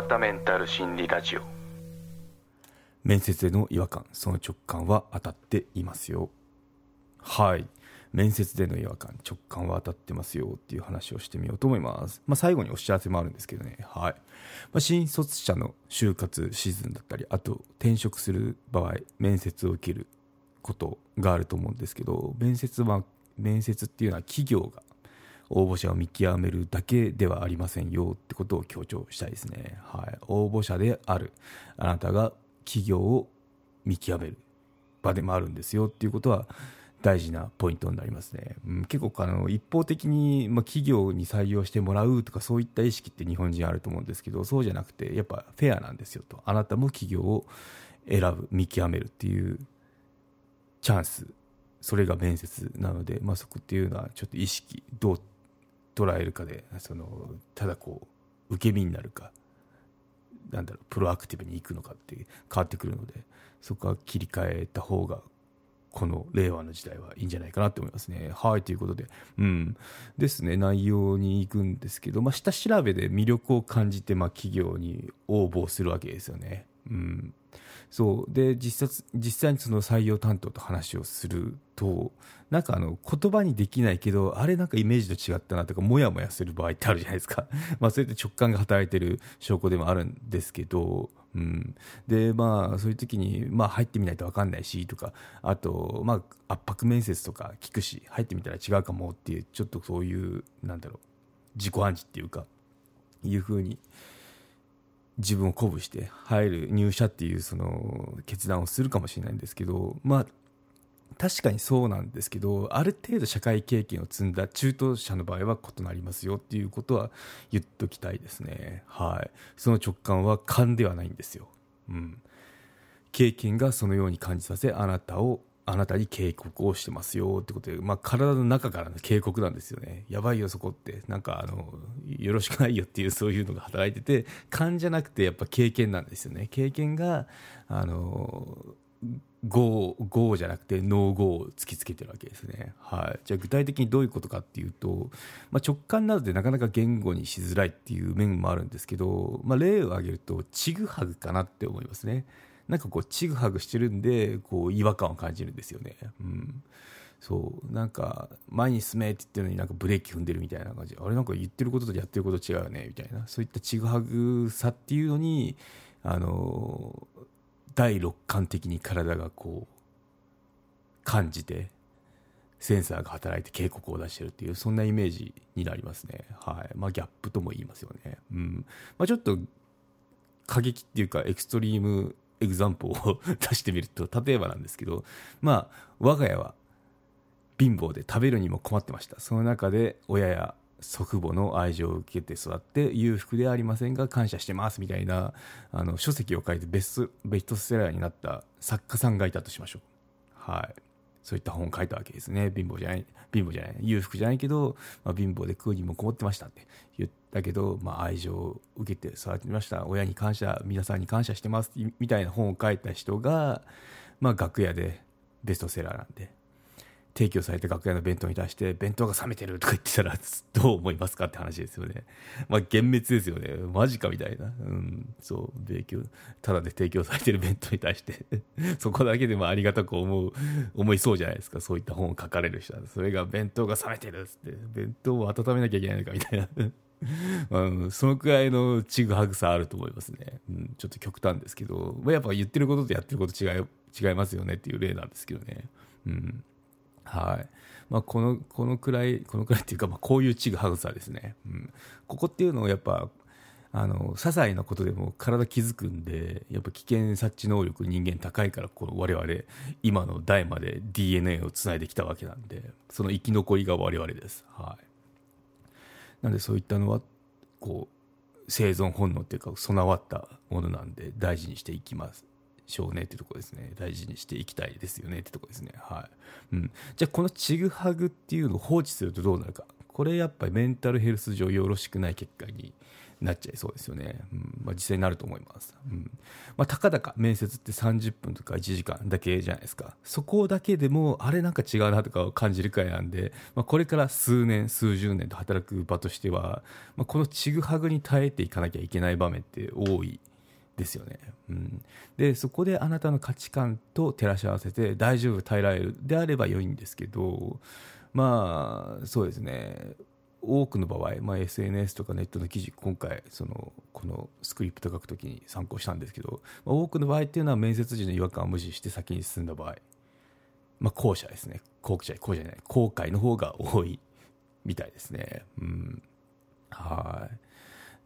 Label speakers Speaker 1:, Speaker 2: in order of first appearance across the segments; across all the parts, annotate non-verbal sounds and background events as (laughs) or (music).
Speaker 1: わったメンタル心理ラジオ。
Speaker 2: 面接での違和感その直感は当たっていますよ。はい。面接での違和感直感は当たってますよっていう話をしてみようと思います、まあ、最後にお知らせもあるんですけどね。はい、まあ、新卒者の就活シーズンだったりあと転職する場合面接を受けることがあると思うんですけど面接は面接っていうのは企業が応募者を見極めるだけではありませんよってことを強調したいですね。はい。応募者であるあなたが企業を見極める場でもあるんですよっていうことは大事なポイントになりますね。うん、結構あの一方的に、ま、企業に採用してもらうとかそういった意識って日本人あると思うんですけどそうじゃなくてやっぱフェアなんですよとあなたも企業を選ぶ見極めるっていうチャンスそれが面接なので、まあ、そこっていうのはちょっと意識どう捉えるかでそのただこう受け身になるかなんだろうプロアクティブにいくのかって変わってくるのでそこは切り替えた方がこの令和の時代はいいんじゃないかなって思いますね。はいということで、うん、ですね内容に行くんですけど、まあ、下調べで魅力を感じて、まあ、企業に応募するわけですよね。うん、そう。で実際実際にその採用担当と話をするとなんかあの言葉にできないけどあれなんかイメージと違ったなとかモヤモヤする場合ってあるじゃないですか。(laughs) まあそれって直感が働いてる証拠でもあるんですけど、うん、でまあそういう時に、まあ、入ってみないと分かんないしとかあと、まあ、圧迫面接とか聞くし入ってみたら違うかもっていうちょっとそういうなんだろう自己暗示っていうかいうふうに自分を鼓舞して入る入社っていうその決断をするかもしれないんですけどまあ確かにそうなんですけどある程度社会経験を積んだ中途者の場合は異なりますよっていうことは言っときたいですね。はい。その直感は勘ではないんですよ。うん。経験がそのように感じさせあなたをあなたに警告をしてますよってことで、まあ、体の中からの警告なんですよね。やばいよ、そこって。なんか、あの、よろしくないよっていう、そういうのが働いてて、勘じゃなくて、やっぱ経験なんですよね。経験が、あの、 go、go じゃなくて no go を突きつけてるわけですね。はい。じゃあ具体的にどういうことかっていうと、まあ、直感などでなかなか言語にしづらいっていう面もあるんですけど、まあ、例を挙げると、ちぐはぐかなって思いますね。なんかこうちぐはぐしてるんでこう違和感を感じるんですよね。うん。そう。なんか前に進めって言ってるのになんかブレーキ踏んでるみたいな感じ。あれなんか言ってることとやってること違うよね。みたいな。そういったちぐはぐさっていうのにあの第六感的に体がこう感じてセンサーが働いて警告を出してるっていうそんなイメージになりますね。はい。まあギャップとも言いますよね。うん。まあちょっと過激っていうかエクストリームエグザンポを出してみると、例えばなんですけど、まあ、我が家は貧乏で食べるにも困ってました。その中で親や祖父母の愛情を受けて育って裕福ではありませんが感謝してますみたいなあの書籍を書いてベストベストセラーになった作家さんがいたとしましょう。はい。そういった本を書いたわけですね。貧乏じゃない、貧乏じゃない、裕福じゃないけど、まあ、貧乏で食うにも困ってましたって言ったけど、まあ、愛情を受けて育てました。親に感謝、皆さんに感謝してます、みたいな本を書いた人が、まあ、楽屋でベストセラーなんで、提供された楽屋の弁当に対して弁当が冷めてるとか言ってたら (laughs) どう思いますかって話ですよね。まあ幻滅ですよね。マジかみたいな。うん。そう。提供、ただで提供されてる弁当に対して (laughs) そこだけでもありがたく思う、思いそうじゃないですか。そういった本を書かれる人は。それが弁当が冷めてるっつって、弁当を温めなきゃいけないのかみたいな (laughs) うん、そのくらいのちぐはぐさあると思いますね。うん、ちょっと極端ですけど、まあ、やっぱ言ってることとやってること違い、違いますよねっていう例なんですけどね。うん。はい。まあ、この、このくらい、このくらいっていうか、まあ、こういうちぐはぐさですね。うん。ここっていうのをやっぱ、あの、些細なことでも体気づくんで、やっぱ危険察知能力人間高いから、この我々、今の代まで DNA をつないできたわけなんで、その生き残りが我々です。はい。なんでそういったのは、こう、生存本能っていうか備わったものなんで大事にしていきますしょうねってとこですね。大事にしていきたいですよねってとこですね。はい。うん。じゃあこのちぐはぐっていうのを放置するとどうなるか。これやっぱりメンタルヘルス上よろしくない結果になっちゃいそうですよね、うんまあ、実際になると思います、うんまあ、たかだか面接って30分とか1時間だけじゃないですかそこだけでもあれなんか違うなとかを感じるくらいなんで、まあ、これから数年数十年と働く場としては、まあ、このちぐはぐに耐えていかなきゃいけない場面って多いですよね、うん、でそこであなたの価値観と照らし合わせて大丈夫耐えられるであれば良いんですけどまあそうですね。多くの場合、まあ、SNS とかネットの記事今回そのこのスクリプト書くときに参考したんですけど、まあ、多くの場合っていうのは面接時の違和感を無視して先に進んだ場合、まあ、後者ですね。後者後者じゃない。後悔の方が多いみたいですね。うん。はい。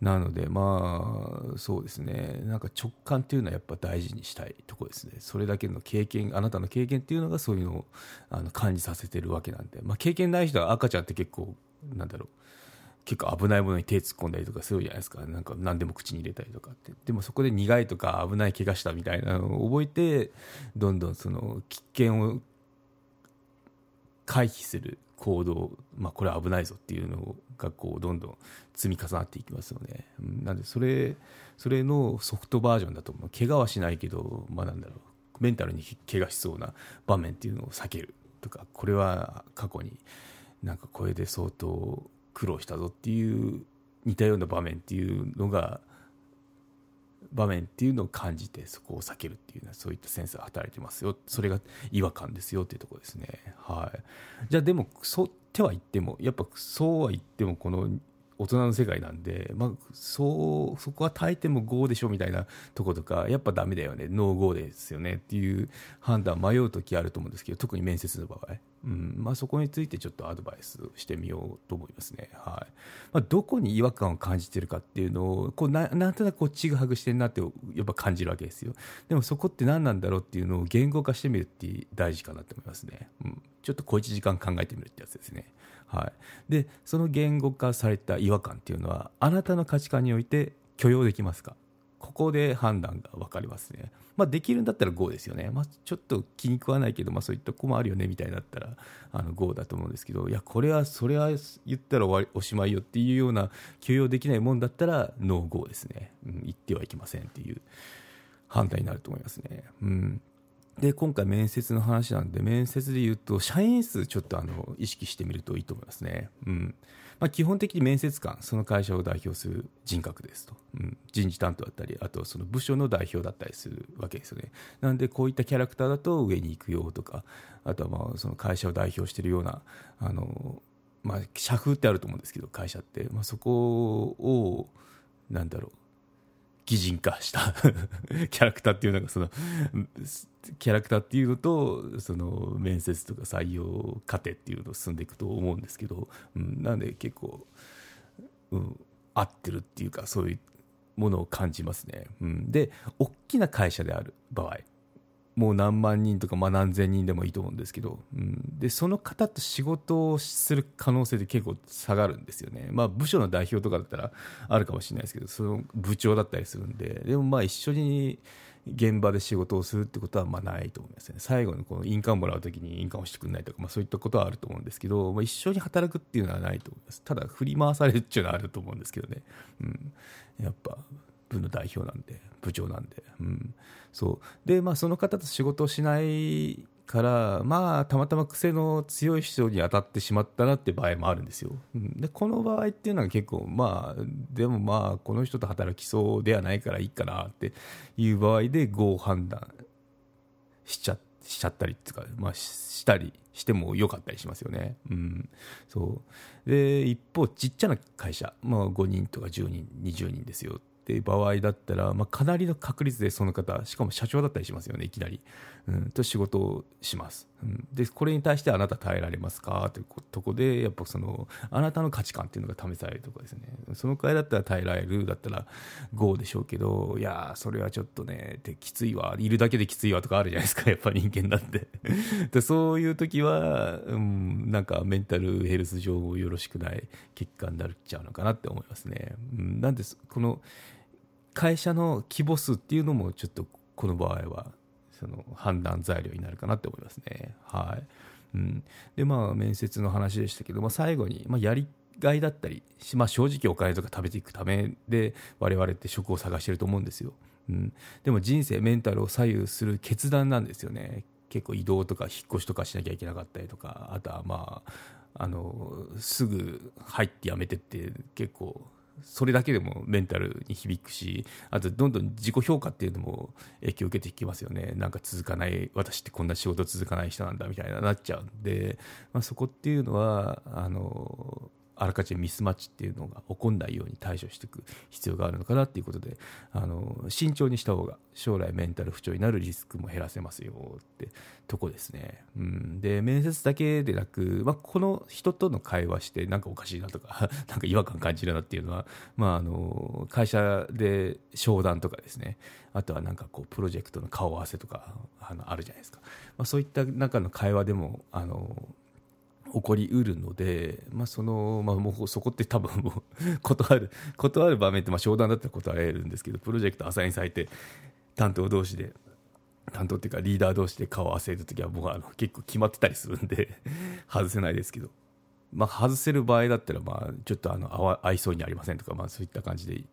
Speaker 2: なのでまあそうですね。なんか直感っていうのはやっぱ大事にしたいところですね。それだけの経験あなたの経験っていうのがそういうのをあの感じさせてるわけなんで、まあ、経験ない人は赤ちゃんって結構なんだろう。結構危ないものに手突っ込んだりとかするじゃないですか。なんか何でも口に入れたりとかって。でもそこで苦いとか危ない怪我したみたいなのを覚えてどんどんその危険を回避する行動、まあ、これは危ないぞっていうのがこうどんどん積み重なっていきますよね。なんでそれそれのソフトバージョンだと思う怪我はしないけど、まあ、なんだろうメンタルに怪我しそうな場面っていうのを避けるとかこれは過去になんかこれで相当苦労したぞっていう似たような場面っていうのが場面っていうのを感じてそこを避けるっていうのはそういったセンスが働いてますよ。それが違和感ですよっていうところですね。はい。じゃあでもそうっては言ってもやっぱそうは言ってもこの大人の世界なんで、まあ、そうそこは耐えても GO でしょみたいなとことかやっぱダメだよね。ノー GO ですよねっていう判断迷う時あると思うんですけど特に面接の場合、うん。まあ、そこについてちょっとアドバイスしてみようと思いますね、はい。まあ、どこに違和感を感じてるかっていうのをこうななんとなくこうちぐはぐしてるなってやっぱ感じるわけですよ。でもそこって何なんだろうっていうのを言語化してみるって大事かなと思いますね、うん、ちょっと小1時間考えてみるってやつですね。はい、でその言語化された違和感っていうのはあなたの価値観において許容できますか？ここで判断が分かりますね、まあ、できるんだったら GO ですよね、まあ、ちょっと気に食わないけど、まあ、そういった子もあるよねみたいだったらあの GO だと思うんですけどいやこれはそれは言ったらおしまいよっていうような許容できないもんだったら NO GO ですね、うん、言ってはいけませんっていう判断になると思いますね。うん。で今回面接の話なんで面接で言うと社員数ちょっとあの意識してみるといいと思いますね、うん。まあ、基本的に面接官その会社を代表する人格ですと、うん、人事担当だったりあとその部署の代表だったりするわけですよね。なんでこういったキャラクターだと上に行くよとかあとはまあその会社を代表しているようなあの、まあ、社風ってあると思うんですけど会社って、まあ、そこをなんだろう。擬人化した (laughs) キャラクターっていうのがそのキャラクターっていうのとその面接とか採用過程っていうのを進んでいくと思うんですけど、うん、なんで結構、うん、合ってるっていうかそういうものを感じますね、うん、で大きな会社である場合もう何万人とか、まあ、何千人でもいいと思うんですけど、うん、でその方と仕事をする可能性で結構下がるんですよね、まあ、部署の代表とかだったらあるかもしれないですけどその部長だったりするんででもまあ一緒に現場で仕事をするってことはまあないと思いますね。最後にこの印鑑もらうときに印鑑をしてくれないとか、まあ、そういったことはあると思うんですけど、まあ、一緒に働くっていうのはないと思います。ただ振り回されるっていうのはあると思うんですけどね、うん、やっぱ部の代表なんで部長なんで、うん、そう。でまあその方と仕事をしないからまあたまたま癖の強い人に当たってしまったなって場合もあるんですよ、うん、でこの場合っていうのは結構まあでもまあこの人と働きそうではないからいいかなっていう場合で合判断しちゃしちゃったりっていうか、まあ、したりしてもよかったりしますよね。うん、そう。で一方ちっちゃな会社、まあ、5人とか10人20人ですよ。っていう場合だったら、まあ、かなりの確率でその方しかも社長だったりしますよねいきなり、うん、と仕事をします、でこれに対してあなた耐えられますか？というとこでやっぱそのあなたの価値観っていうのが試されるところですね。そのくらいだったら耐えられるだったら GO でしょうけどいやそれはちょっとねできついわ。いるだけできついわとかあるじゃないですか。やっぱ人間だって。(laughs) でそういう時は、うん、なんかメンタルヘルス上よろしくない結果になっちゃうのかなって思いますね、うん、なんでこの会社の規模数っていうのもちょっとこの場合はその判断材料になるかなって思いますね。はい。うん、でまあ面接の話でしたけど、まあ、最後に、まあ、やりがいだったり、まあ、正直お金とか食べていくためで我々って職を探してると思うんですよ、うん、でも人生メンタルを左右する決断なんですよね。結構移動とか引っ越しとかしなきゃいけなかったりとかあとはまああのすぐ入ってやめてって結構それだけでもメンタルに響くしあとどんどん自己評価っていうのも影響を受けていきますよね。なんか続かない私ってこんな仕事続かない人なんだみたいななっちゃうんで、まあ、そこっていうのはあのあらかじめミスマッチっていうのが起こんないように対処していく必要があるのかなっていうことであの慎重にした方が将来メンタル不調になるリスクも減らせますよってとこですね、うん、で面接だけでなく、まあ、この人との会話してなんかおかしいなとか (laughs) なんか違和感感じるなっていうのは、まあ、あの会社で商談とかですね。あとはなんかこうプロジェクトの顔合わせとかあのあるじゃないですか、まあ、そういった中の会話でもあの起こりうるので、まあそのまあ、もうそこって多分もう (laughs) 断る断る場面ってまあ商談だったら断れるんですけどプロジェクトアサインされて担当同士で担当っていうかリーダー同士で顔を合わせるときはもうあの結構決まってたりするんで (laughs) 外せないですけど、まあ、外せる場合だったらまあちょっとあの合合いそうにありませんとか、まあ、そういった感じで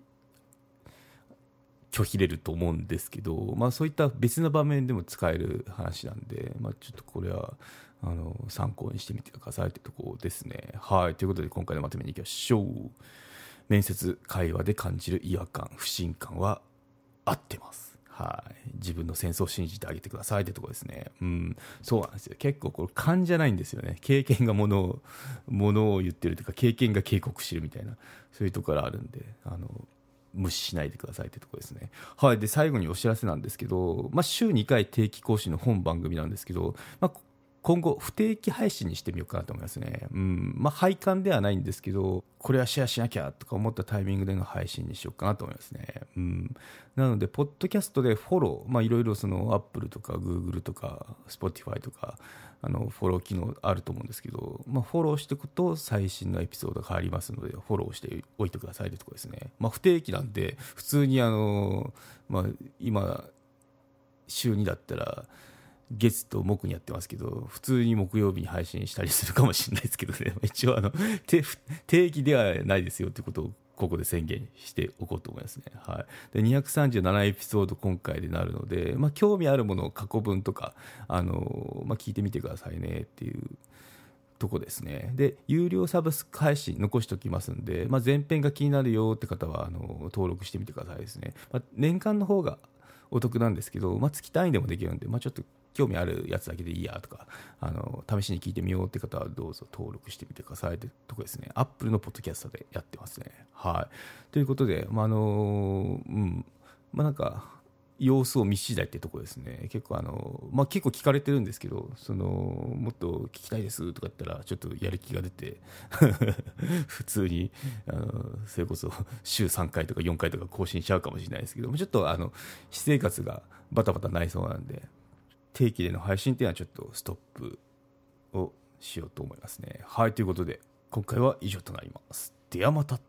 Speaker 2: 拒否れると思うんですけど、まあ、そういった別の場面でも使える話なんで、まあ、ちょっとこれはあの参考にしてみてくださいというところですね。はいということで今回のまとめにいきましょう。面接会話で感じる違和感不信感は合ってます。はい、自分のセンスを信じてあげてくださいってとこですね。うん、そうなんですよ。結構これ勘じゃないんですよね。経験がものを、ものを言ってるというか、経験が警告してるみたいな、そういうところあるんで、あの、無視しないでくださいってところですね。はい。で、最後にお知らせなんですけど、まあ、週2回定期更新の本番組なんですけど、まあ、今後不定期配信にしてみようかなと思いますね。うん。まあ、廃刊ではないんですけど、これはシェアしなきゃとか思ったタイミングでの配信にしようかなと思いますね。うん。なので、ポッドキャストでフォロー、まあ、いろいろその、アップルとか、グーグルとか、スポティファイとか、あの、フォロー機能あると思うんですけど、まあ、フォローしておくと最新のエピソードが入りますので、フォローしておいてくださいというところですね。まあ、不定期なんで、普通にあの、まあ、今、週2だったら、月と木にやってますけど、普通に木曜日に配信したりするかもしれないですけどね、(laughs) 一応あの、定期ではないですよってことをここで宣言しておこうと思いますね。はい。で、237エピソード今回でなるので、まあ、興味あるものを過去文とか、あの、まあ、聞いてみてくださいねっていうとこですね。で、有料サブスク配信残しておきますんで、まあ、前編が気になるよって方は、あの、登録してみてくださいですね。まあ、年間の方がお得なんですけど、まあ、月単位でもできるんで、まあ、ちょっと興味あるやつだけでいいやとか、あの、試しに聞いてみようって方はどうぞ登録してみてくださいってとこですね。アップルのポッドキャストでやってますね。はい。ということで、まあ、あの、うん、まあ、なんか、様子を見次第ってとこですね。結構あの、まあ、結構聞かれてるんですけど、その、もっと聞きたいですとか言ったら、ちょっとやる気が出て (laughs) 普通に、あの、それこそ週3回とか4回とか更新しちゃうかもしれないですけども、ちょっとあの、私生活がバタバタなりそうなんで、定期での配信っていうのはちょっとストップをしようと思いますね。はい、ということで、今回は以上となります。ではまた。